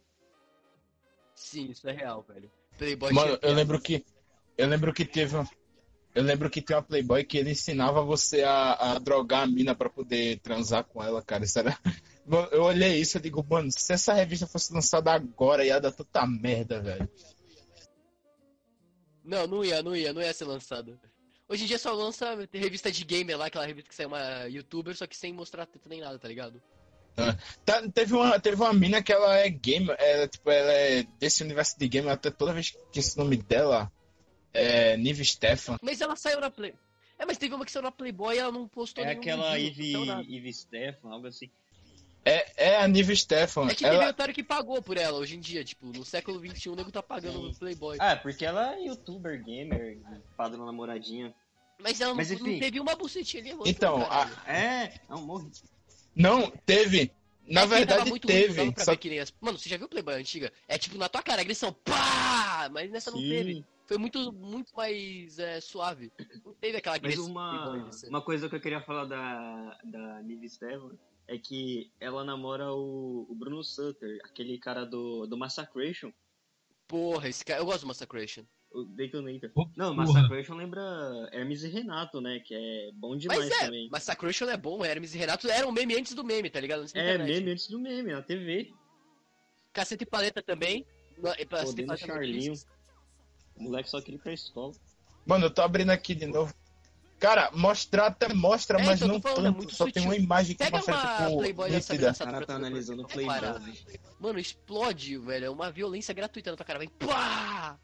Sim, isso é real, velho. Playboy Mano, eu lembro que. Eu lembro que teve. um- Eu lembro que tem uma Playboy que ele ensinava você a, a drogar a mina pra poder transar com ela, cara. Isso era. Eu olhei isso e digo, mano, se essa revista fosse lançada agora, ia dar tanta merda, velho. Não, não ia, não ia, não ia ser lançada. Hoje em dia só lança revista de gamer lá, aquela revista que sai uma youtuber, só que sem mostrar teta nem nada, tá ligado? Tá, teve, uma, teve uma mina que ela é gamer, ela, tipo, ela é desse universo de gamer, até toda vez que esse nome dela é Nive Stefan. Mas ela saiu na Play. É, mas teve uma que saiu na Playboy e ela não postou É nenhum aquela. Ivy Stefan, algo assim. É, é a Nive Stefan. É que teve Ela, otário que pagou por ela hoje em dia, tipo, no século XXI o nego tá pagando Sim. no Playboy. Ah, porque ela é youtuber, gamer, padrão namoradinha. Mas ela não, Mas não enfim. teve uma bucetinha Então, caralho. É, não, morre. não, teve. Na É verdade, muito ruim, não teve. dava pra só ver que nem as... Mano, você já viu o Playboy antiga? É tipo na tua cara, agressão, pá! Mas nessa não teve. Sim, Foi muito, muito mais é, suave. Não teve aquela mas agressão. uma, Playboy desse- uma coisa que eu queria falar da, da Nive Stefan é que ela namora o, o Bruno Sutter, aquele cara do, do Massacration, Porra, esse cara. Eu gosto do Massacration. O Detonator. Oh, Não. Massacration lembra Hermes e Renato, né? Que é bom demais Mas é, também. Massacration é bom, Hermes e Renato eram meme antes do meme, tá ligado? Antes É, internet. meme antes do meme, na TV. Caceta e paleta também. E e Podendo Paleta Charlinho. O moleque só queria ir pra escola. Mano, eu tô abrindo aqui de novo. Cara, mostrar até mostra, É, mas então, não falando, é tanto. muito Só tem uma imagem que Pega mostra, uma tipo, Playboy dessa nítida. O cara tá analisando o Playboy. Mano, explode, velho. É uma violência gratuita na tua cara. Vem pá!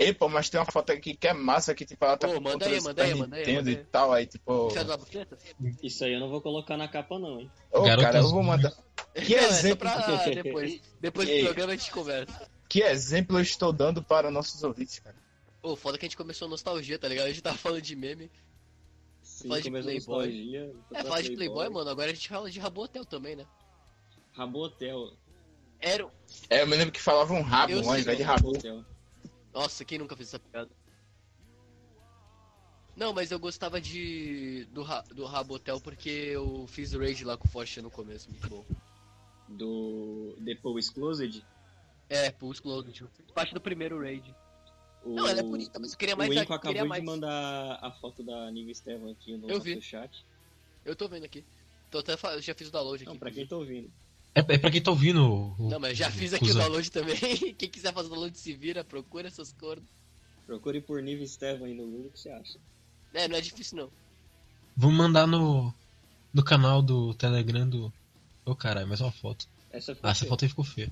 Ei, pô, mas tem uma foto aqui que é massa, que tipo, ela tá Ô, com manda aí, manda aí, manda aí, manda e aí. tal, aí tipo... É? Isso aí eu não vou colocar na capa, não, hein? Ô, Garotas cara, eu vou mandar... Que Não, é exemplo, pra depois. Depois do programa a gente conversa. que exemplo eu estou dando para nossos ouvintes, cara. Ô, foda que a gente começou a nostalgia, tá ligado? A gente tava falando de meme. Sim, Fala de começou a Playboy. É, pra falar de Playboy, mano. Agora a gente fala de Rabotel também, né? Rabotel. Era. É, eu me lembro que falavam rabo, ao invés de não. rabo. Rabotel. Nossa, quem nunca fez essa piada? Não, mas eu gostava de. do, Ra... do Rabotel porque eu fiz raid lá com o Forte no começo, muito bom. Do The Paul Exclosed. É, Pulse Closed. Parte do primeiro raid. O... Não, ela é bonita, mas eu queria mais o Inco acabou queria de mais. mandar a foto da Nive Estevam aqui no Eu vi. chat. Eu tô vendo aqui. Tô até eu já fiz o download aqui. Não, pra quem tá ouvindo. É, é pra quem tá ouvindo. o- o- Não, mas já fiz aqui o cuzão. download também. (laughs) Quem quiser fazer o download se vira, procura essas cores. Procure por Nive Estevam aí no Google, o que você acha? É, não é difícil não. Vamos mandar no, no canal do Telegram do. Ô caralho, mais uma foto. Essa Ah, essa feia. foto aí ficou feia.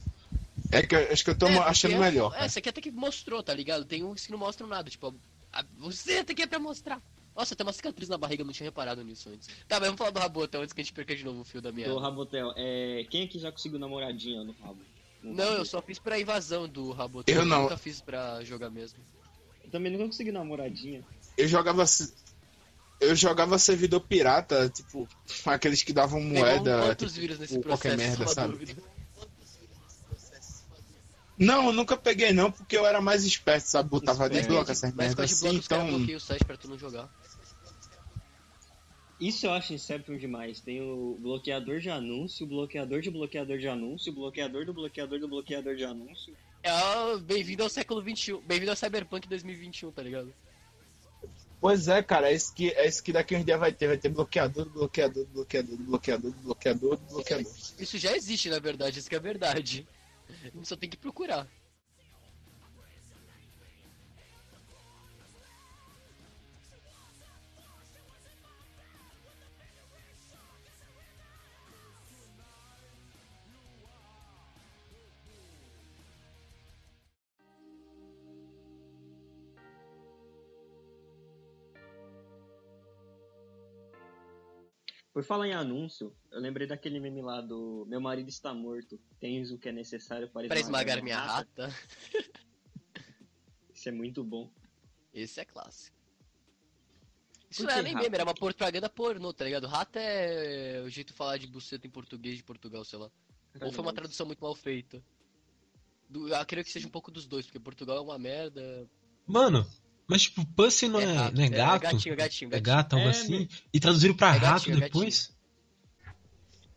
É que eu, acho que eu tô É, achando é- melhor. É, essa aqui até que mostrou, tá ligado? Tem uns que não mostram nada, tipo, a, você tem que é pra mostrar. Nossa, tem uma cicatriz na barriga, eu não tinha reparado nisso antes. Tá, mas vamos falar do Rabotel antes que a gente perca de novo o fio da minha. Do Rabotel. É... Quem aqui já conseguiu namoradinha no rabo? No Não, eu só fiz pra invasão do Rabotel. Eu não. nunca fiz pra jogar mesmo. Eu também nunca consegui namoradinha. Eu jogava. Eu jogava servidor pirata, tipo, (laughs) aqueles que davam Pegou moeda. quantos tipo, vírus nesse ou processo? qualquer merda, sabe? dúvida. Não, eu nunca peguei não, porque eu era mais esperto, sabe? Botava de Esperto. bloco essas merdas de assim, então. bloqueiam o site pra tu não jogar. Isso eu acho Inception demais. Tem o bloqueador de anúncio, o bloqueador de bloqueador de anúncio, o bloqueador do bloqueador do bloqueador de anúncio. É bem-vindo ao século XXI. Bem-vindo ao Cyberpunk 2021, tá ligado? Pois é, cara, é isso que, é isso que daqui uns dias vai ter. Vai ter bloqueador, bloqueador, bloqueador, bloqueador, bloqueador, bloqueador. Isso já existe, na verdade, isso que é verdade. A gente só tem que procurar. Por falar em anúncio, eu lembrei daquele meme lá do Meu marido está morto, tens o que é necessário para Pra esmagar minha rata. Isso é muito bom. Esse é clássico. Isso não era que nem rata? meme, era uma propaganda pornô, tá ligado? Rata é o jeito de falar de buceta em português de Portugal, sei lá. Ou foi uma tradução muito mal feita. Do, eu creio que seja um pouco dos dois, porque Portugal é uma merda. Mano, mas tipo, Pussy não é, rato, não é gato? gatinho, gatinho, É gatinho. gato, algo É, assim? E traduziram pra É rato gatinho, depois?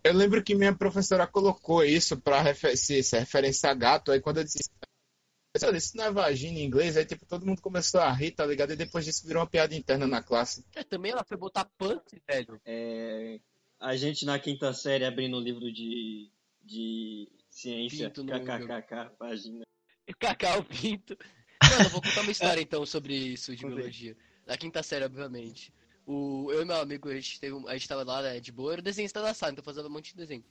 Eu lembro que minha professora colocou isso pra refer se, se referenciar a gato, aí quando eu disse. "Olha, Isso não é vagina em inglês, aí tipo, todo mundo começou a rir, tá ligado? E depois disso virou uma piada interna na classe. É, também ela foi botar punk, velho. É, a gente na quinta série abrindo o livro de, de ciência, kkkk, página. Cacau Pinto. Mano, eu vou contar uma história então sobre isso de biologia. Na quinta série, obviamente. O, eu e meu amigo, a gente, teve, a gente tava lá né, de boa, era o desenhista da sala, então fazendo um monte de desenho.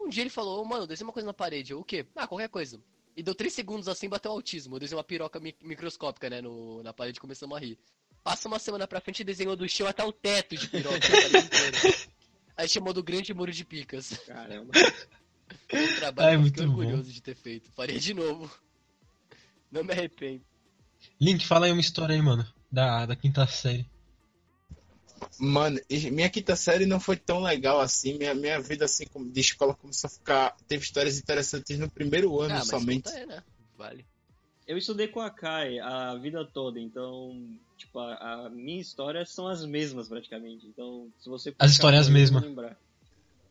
Um dia ele falou, mano, desenha uma coisa na parede. Eu, o quê? Ah, qualquer coisa. E deu três segundos assim, bateu autismo. Eu desenhei uma piroca mi- microscópica, né, no, na parede começamos a rir. Passa uma semana pra frente e desenhou do chão até o teto de piroca. Aí chamou do grande muro de picas. Caramba. (laughs) Um trabalho Ah, é muito fiquei bom. orgulhoso de ter feito. Faria de novo. Não me arrependo. Link, fala aí uma história aí, mano. Da, da quinta série. Mano, minha quinta série não foi tão legal assim. Minha, minha vida assim como- de escola começou a ficar. Teve histórias interessantes no primeiro ano Ah, mas somente. é, né? Vale. Eu estudei com a Kai a vida toda, então, tipo, a, a minha história são as mesmas praticamente. Então, se você As histórias aí, eu mesmas.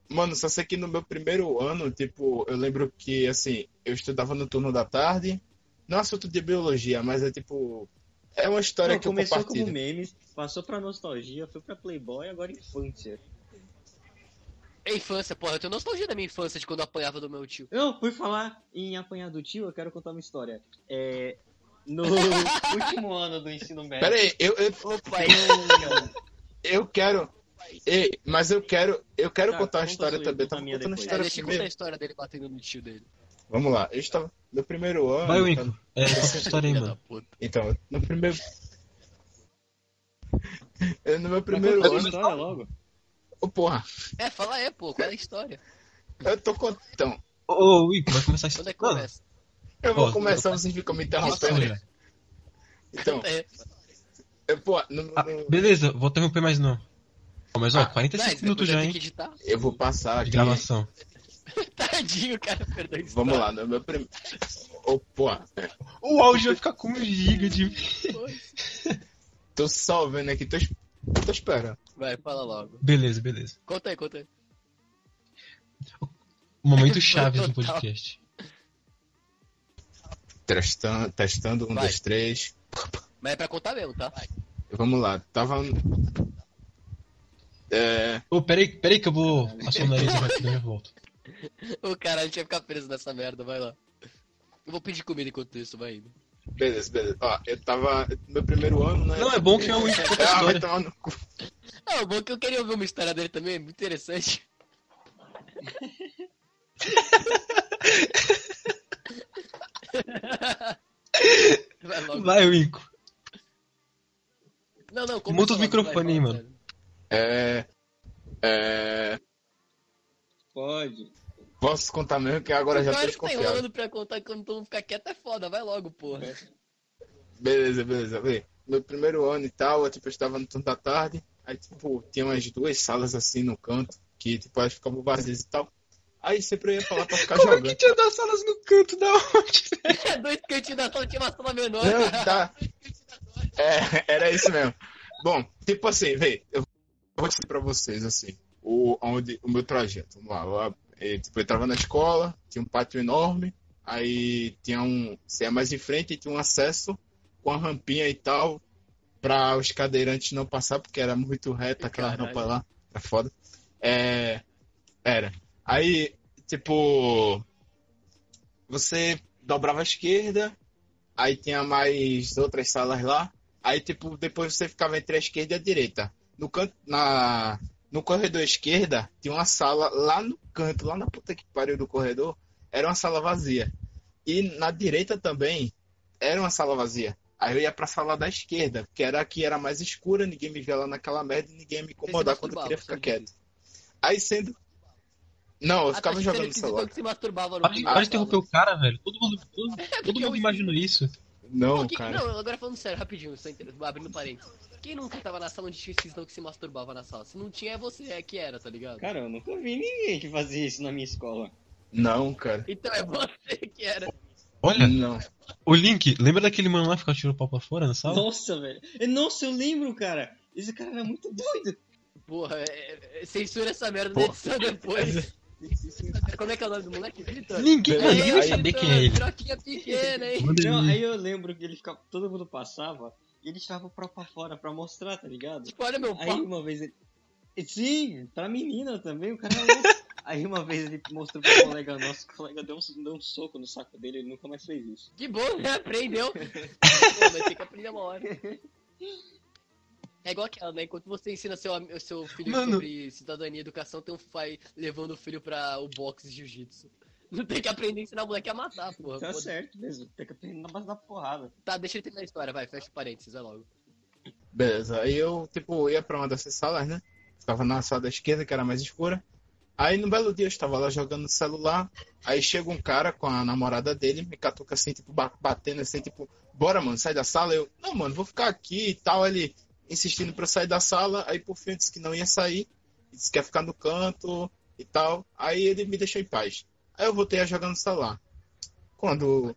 Mano, só sei que no meu primeiro ano, tipo, eu lembro que, assim, eu estudava no turno da tarde. Não é assunto de biologia, mas é tipo. É uma história Não, que eu começou compartilho. como memes, passou pra nostalgia, foi pra Playboy, agora infância. É infância, porra. Eu tenho nostalgia da minha infância de quando eu apanhava do meu tio. Não, por falar em apanhar do tio, eu quero contar uma história. É, no (laughs) último ano do ensino médio. Pera aí, eu, eu, Pai, eu quero. Ei, mas eu quero, eu quero Tá, contar a conta história também. Tava minha contando a depois. é, história deixa eu contar a história dele batendo no tio dele. Vamos lá, eu estava no primeiro ano. Vai, então- Winco. É, conta a história aí, mano. Então, no primeiro. Eu, (laughs) no meu primeiro ano. história logo. Ô, porra, É, fala aí, pô. Qual é a história? eu tô contando. Então, Ô, ô, Winco, vai começar a Quando é que começa? eu vou Ó, começar, vocês ficam me interrompendo. história. Então, eu, pô, no- Ah, no- beleza, vou interromper mais não. Ó, Mas ó, Ah, 45 Mas, minutos já, hein? que editar. eu vou passar De aqui. gravação. (laughs) Tadinho, cara, perdão. Vamos história. lá, no meu primeiro. Ô, porra, O áudio vai ficar com um giga de. tô só vendo aqui, tô, tô esperando. Vai, fala logo. Beleza, beleza. Conta aí, conta aí. O momento chaves do podcast. Testando, testando um, Vai. dois, três. Mas é pra contar mesmo, tá? Vamos lá, tava. É, Ô, peraí, peraí que eu vou passar o nariz rapidão e já volto. (laughs) O cara, a gente vai ficar preso nessa merda, vai lá. Eu vou pedir comida enquanto isso, vai indo. beleza, beleza. Ó, eu tava. No meu primeiro ano, né? Não, é bom que é um (laughs) a Ah, vai tomar no cu. Ah, o bom é que eu queria ouvir uma história dele também, é muito interessante. (laughs) Vai logo. Vai, Winco. Não, não, Muta o logo, microfone aí, mano. É. É. Pode. Posso contar mesmo que agora já tô Claro que desconfiado. enrolando pra contar quando todo mundo ficar quieto é foda, vai logo, porra. Beleza, beleza. Vê, meu primeiro ano e tal, eu, tipo, eu estava no turno da tarde. Aí, tipo, tinha umas duas salas assim no canto, que, tipo, elas ficavam vazias e tal. Aí sempre eu ia falar pra ficar Como é jogando. que tinha das salas no canto da onde? (laughs) Dois cantinhos da sala tinha uma sala menor. Não, tá. É, era isso mesmo. Bom, tipo assim, vê, eu vou dizer pra vocês, assim, o, onde, o meu trajeto. Vamos lá. Eu, eh, tipo, eu entrava na escola, tinha um pátio enorme, aí tinha um. Você ia mais em frente e tinha um acesso com a rampinha e tal, pra os cadeirantes não passar, porque era muito reta aquela Caralho. rampa lá. Era foda. É, era. Aí, tipo. Você dobrava à esquerda, aí tinha mais outras salas lá. Aí, tipo, depois você ficava entre a esquerda e a direita. No canto, na, no corredor esquerda, tinha uma sala lá no canto, lá na puta que pariu do corredor, era uma sala vazia. E na direita também era uma sala vazia. Aí eu ia pra sala da esquerda, que era a que era mais escura, ninguém me via lá naquela merda e ninguém ia me é quando eu queria ficar quieto. Aí sendo. Não, eu Ah, ficava jogando no celular. Para de, interromper o cara, velho. Todo mundo, todo, (laughs) todo porque mundo eu- imaginou isso. Não, Pô, que- cara. Não, agora falando sério, rapidinho, só inter- abrindo parênteses. Quem nunca tava na sala onde tinha esses não que se masturbava na sala? Se não tinha, é você é que era, tá ligado? Cara, eu nunca vi ninguém que fazia isso na minha escola. Não, cara. Então é você que era. Olha, Não. o Link, lembra daquele mano lá que ficava tirando o pau pra fora na sala? Nossa, velho. Nossa, eu lembro, cara. Esse cara era muito doido. Porra, é- é- censura essa merda Porra. da edição depois. (laughs) (laughs) Como é que é o nome do moleque? Vitor? Ninguém, ninguém vai aí- saber quem é ele. Troquinha pequena, hein? Não, aí eu lembro que ele ficava. Todo mundo passava e ele tirava o pau pra fora pra mostrar, tá ligado? Tipo, olha meu Aí pau. uma vez ele. Sim, pra menina também, o cara é louco. (laughs) Aí uma vez ele mostrou pro colega nosso, o colega deu um, deu um soco no saco dele, ele nunca mais fez isso. Que bom, né? Aprendeu. (laughs) Pô, mas tem que aprender uma hora. É igual aquela, né? Enquanto você ensina seu, seu filho Mano. sobre cidadania e educação, tem um pai levando o filho pra o boxe e jiu-jitsu. Não tem que aprender a ensinar o moleque a matar, porra. Tá certo mesmo, tem que aprender na base da porrada. Tá, deixa ele terminar a história, vai, fecha o parênteses, vai logo. Beleza. Aí eu, tipo, ia pra uma dessas salas, né? Ficava na sala da esquerda, que era mais escura. Aí no belo dia eu estava lá jogando no celular. Aí chega um cara com a namorada dele, me catuca assim, tipo, ba- batendo assim, tipo, bora, mano, sai da sala. Eu, não, mano, vou ficar aqui e tal. Ele insistindo eu sair da sala. Aí por fim disse que não ia sair. Disse que ia ficar no canto e tal. Aí ele me deixou em paz. Aí eu voltei a jogar no celular. Quando.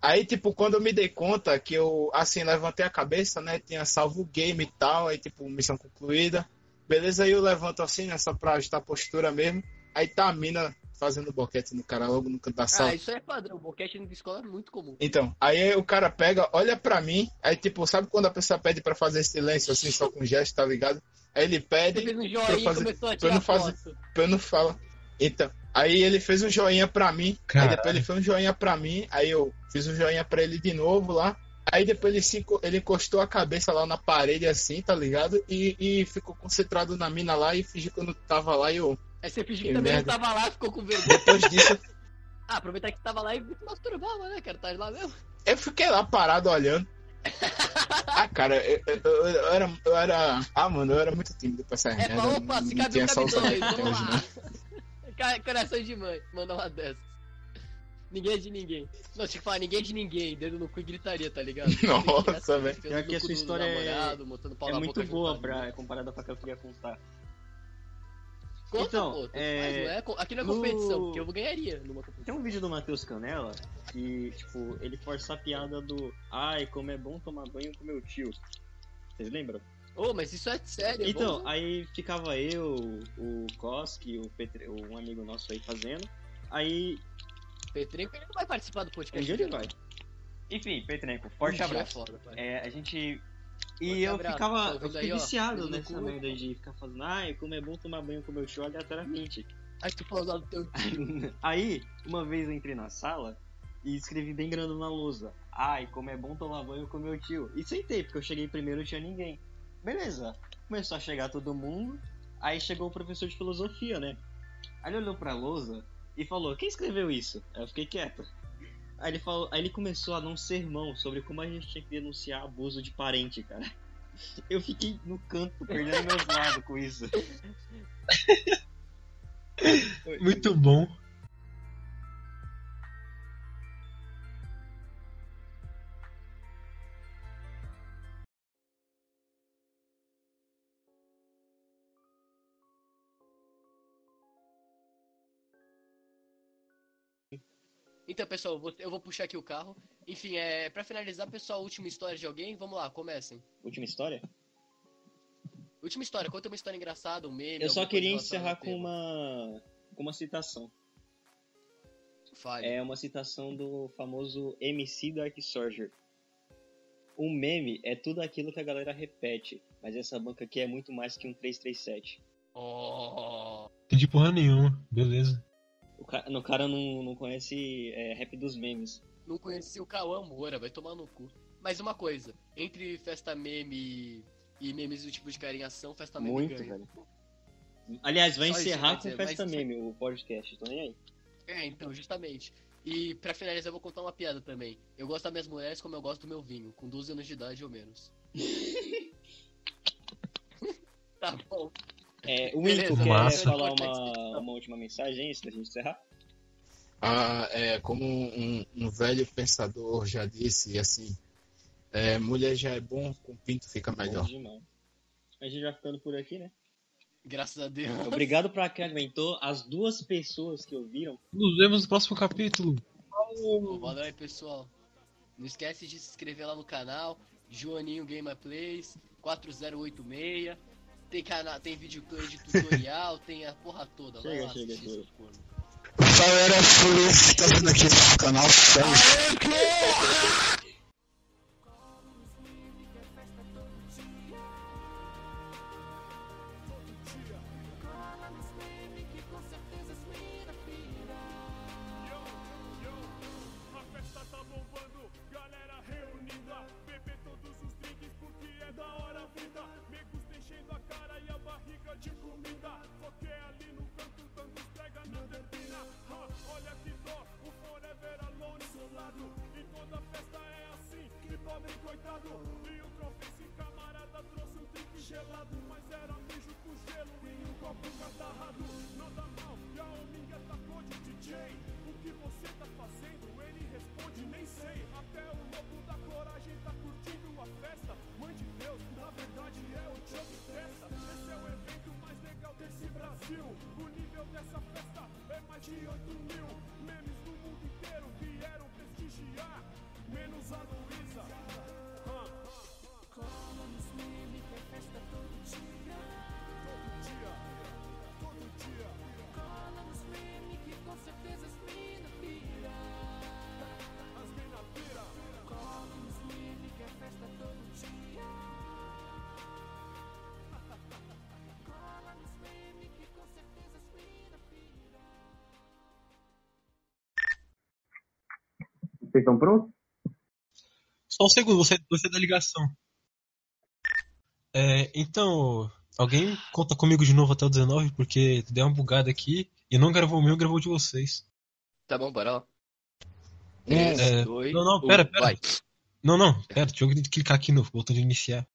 Aí, tipo, quando eu me dei conta que eu, assim, levantei a cabeça, né? Tinha salvo o game e tal. Aí, tipo, missão concluída. Beleza, aí eu levanto assim, né? Só pra ajustar a postura mesmo. Aí tá a mina fazendo boquete no cara logo no canto da sala. Ah, isso é padrão, boquete na escola é muito comum. Então, aí o cara pega, olha pra mim, aí tipo, sabe quando a pessoa pede pra fazer silêncio assim, só com gesto, tá ligado? Aí ele pede fez um joinha e fazer, começou a pra eu tirar não fazer- pra eu não falar. Então, aí ele fez um joinha pra mim, aí Caralho. depois ele fez um joinha pra mim, aí eu fiz um joinha pra ele de novo lá. Aí depois ele, se, ele encostou a cabeça lá na parede assim, tá ligado? E, e ficou concentrado na mina lá e fingiu que eu não tava lá e eu. Aí você fingiu Que que também merda. não tava lá, ficou com vergonha. Depois disso, (laughs) Ah, aproveitar que tava lá e masturbava, né, cara? Tá lá mesmo. eu fiquei lá parado olhando. Ah, cara, eu, eu- eu- era, eu era. Ah, mano, eu era muito tímido pra essa É merda. pra, opa, não, se não cabe um, cabe dois, vamos lá. (laughs) Coração de mãe, manda uma dessas. Ninguém é de ninguém. Não, tinha que falar ninguém é de ninguém, dedo no cu e gritaria, tá ligado? (laughs) Nossa, velho. Enfiando Pior que essa história é- namorado, É na muito boca boa pra, comparada com a que eu queria contar. Conta, Então, pô, é, faz, é? Aqui não é no- competição, porque eu ganharia numa competição. Tem um vídeo do Matheus Canela que, tipo, ele força a piada do Ai, como é bom tomar banho com meu tio. Vocês lembram? Ô, mas isso é sério, é Então, bom. aí ficava eu, o Koski, o Petre, um amigo nosso aí fazendo. Aí, Petrenco ele não vai participar do um podcast. dia ele vai. Enfim, Petrenco, Um forte dia é abraço. foda. É, a gente. E eu abraço, ficava. Eu fiquei aí, ó? viciado no nessa merda de ficar falando, ai, como é bom tomar banho com meu tio aleatoriamente. Aí tu falou do teu (laughs) Aí, uma vez eu entrei na sala e escrevi bem grande na lousa. Ai, como é bom tomar banho com meu tio. E sentei, porque eu cheguei primeiro e não tinha ninguém. Beleza. Começou a chegar todo mundo. Aí chegou o professor de filosofia, né? Aí ele olhou pra lousa e falou, quem escreveu isso? Aí eu fiquei quieto. Aí ele, falou, aí ele começou a dar um sermão sobre como a gente tinha que denunciar abuso de parente, cara. (laughs) Eu fiquei no canto, perdendo meus lados com isso. (laughs) Muito bom. Então, pessoal, eu vou, eu vou puxar aqui o carro. Enfim, é, pra finalizar, pessoal, última história de alguém, vamos lá, comecem. Última história? Última história, conta uma história engraçada, um meme. Eu só queria encerrar com uma, com uma citação. Fale. É uma citação do famoso MC Dark Soldier. Um meme é tudo aquilo que a galera repete, mas essa banca aqui é muito mais que um 337. Oh, Entendi porra nenhuma. Beleza. O cara, no cara não, não conhece é, rap dos memes. não conheci o Cauã Moura, vai tomar no cu. Mas uma coisa, entre festa meme e memes do tipo de carinhação, festa meme Muito, ganha. velho. Aliás, vai Só isso, encerrar quer com dizer, Festa mas- Meme, o podcast, tô nem aí. É, então, justamente. E pra finalizar, eu vou contar uma piada também. Eu gosto das minhas mulheres como eu gosto do meu vinho, com 12 anos de idade ou menos. (laughs) tá bom. É, (laughs) o Winco quer massa. falar uma, uma última mensagem antes da gente encerrar? Ah, é, como um, um velho pensador já disse, assim, é, mulher já é bom, com pinto fica melhor. Bom. A gente vai ficando por aqui, né? Graças a Deus. Obrigado pra quem aguentou. As duas pessoas que ouviram. Nos vemos no próximo capítulo. Pô, Valeu aí, pessoal. Não esquece de se inscrever lá no canal. Joaninho Gamer Plays 4086. Tem, cana tem videoplay de tutorial, tem a porra toda. Chega, lá chega, chega. porra. Galera, foi tá vendo aqui no canal, sério. A festa tá bombando, galera reunida. Beber todos os drinks porque é da hora a vida. De comida. Foquei ali no canto, dando esprega na depina. Ha, olha que dó, o Forever Alone isolado. E toda festa é assim, que pobre coitado. E o Tropice camarada trouxe um drink gelado. Mas era mijo com gelo e um copo catarrado. Nada mal, e a Ominga tacou de DJ. 7, 8 mil memes do mundo inteiro vieram prestigiar. Menos a Luísa. Vocês estão prontos? Só um segundo, você, você da ligação. É, então, alguém conta comigo de novo até o 19, porque deu uma bugada aqui e não gravou o meu, gravou o de vocês. Tá bom, bora lá. É, 3, 2, não, não, pera, pera. vai. Não, não, pera, deixa eu clicar aqui no botão de iniciar.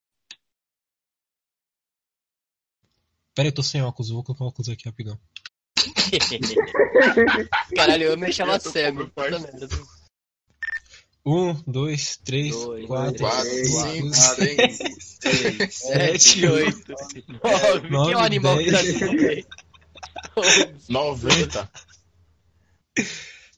Pera aí, tô sem óculos, eu vou colocar o óculos aqui rapidão. (laughs) Caralho, eu me chamava Eu tô cego. com meu Puta merda. Um, dois, três, Dois, quatro, quatro, cinco, seis, seis, Sete, (laughs) oito, nove. nove, Que é um animal dez. brasileiro. 90. (laughs)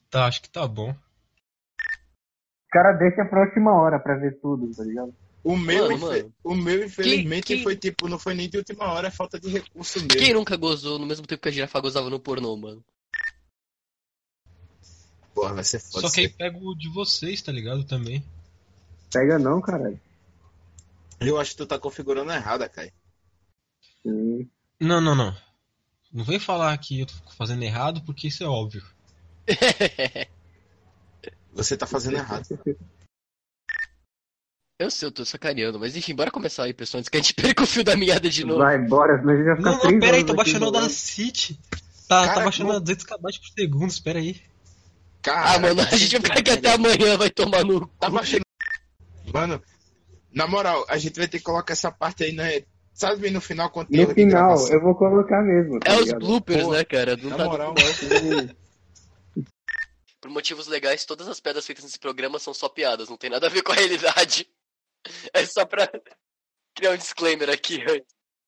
Tá, acho que tá bom. Os caras deixam pra última hora pra ver tudo, tá ligado? O meu, Mano, mano. o meu infelizmente, Quem- quem- foi tipo, não foi nem de última hora, é falta de recurso mesmo. Quem nunca gozou no mesmo tempo que a girafa gozava no pornô, mano? Porra, vai ser foda. Só que aí pega o de vocês, tá ligado? Também. Pega não, caralho. Eu acho que tu tá configurando errada, Kai. Sim. Não, não, não. Não vem falar que eu tô fazendo errado, porque isso é óbvio. (laughs) Você tá fazendo errado. Eu sei, eu tô sacaneando, mas enfim, bora começar aí, pessoal, antes que a gente (laughs) perca o fio da meada de novo. Vai, bora, senão a gente vai ficar Não, não, pera aí, tô baixando o enrolando. Audacity. Tá, tá Cara, baixando como- a 200 kb por segundo, espera aí. Cara, Ah, mano, a gente vai ficar aqui até amanhã, vai tomar no. Tá baixando. Mano, na moral, a gente vai ter que colocar essa parte aí, né? Sabe no final quando No final, eu vou colocar mesmo. Tá É os ligado? bloopers, Pô, né, cara? Não Na tá- moral, (laughs) Por motivos legais, todas as piadas feitas nesse programa são só piadas, não tem nada a ver com a realidade. (laughs) É só pra criar um disclaimer aqui antes.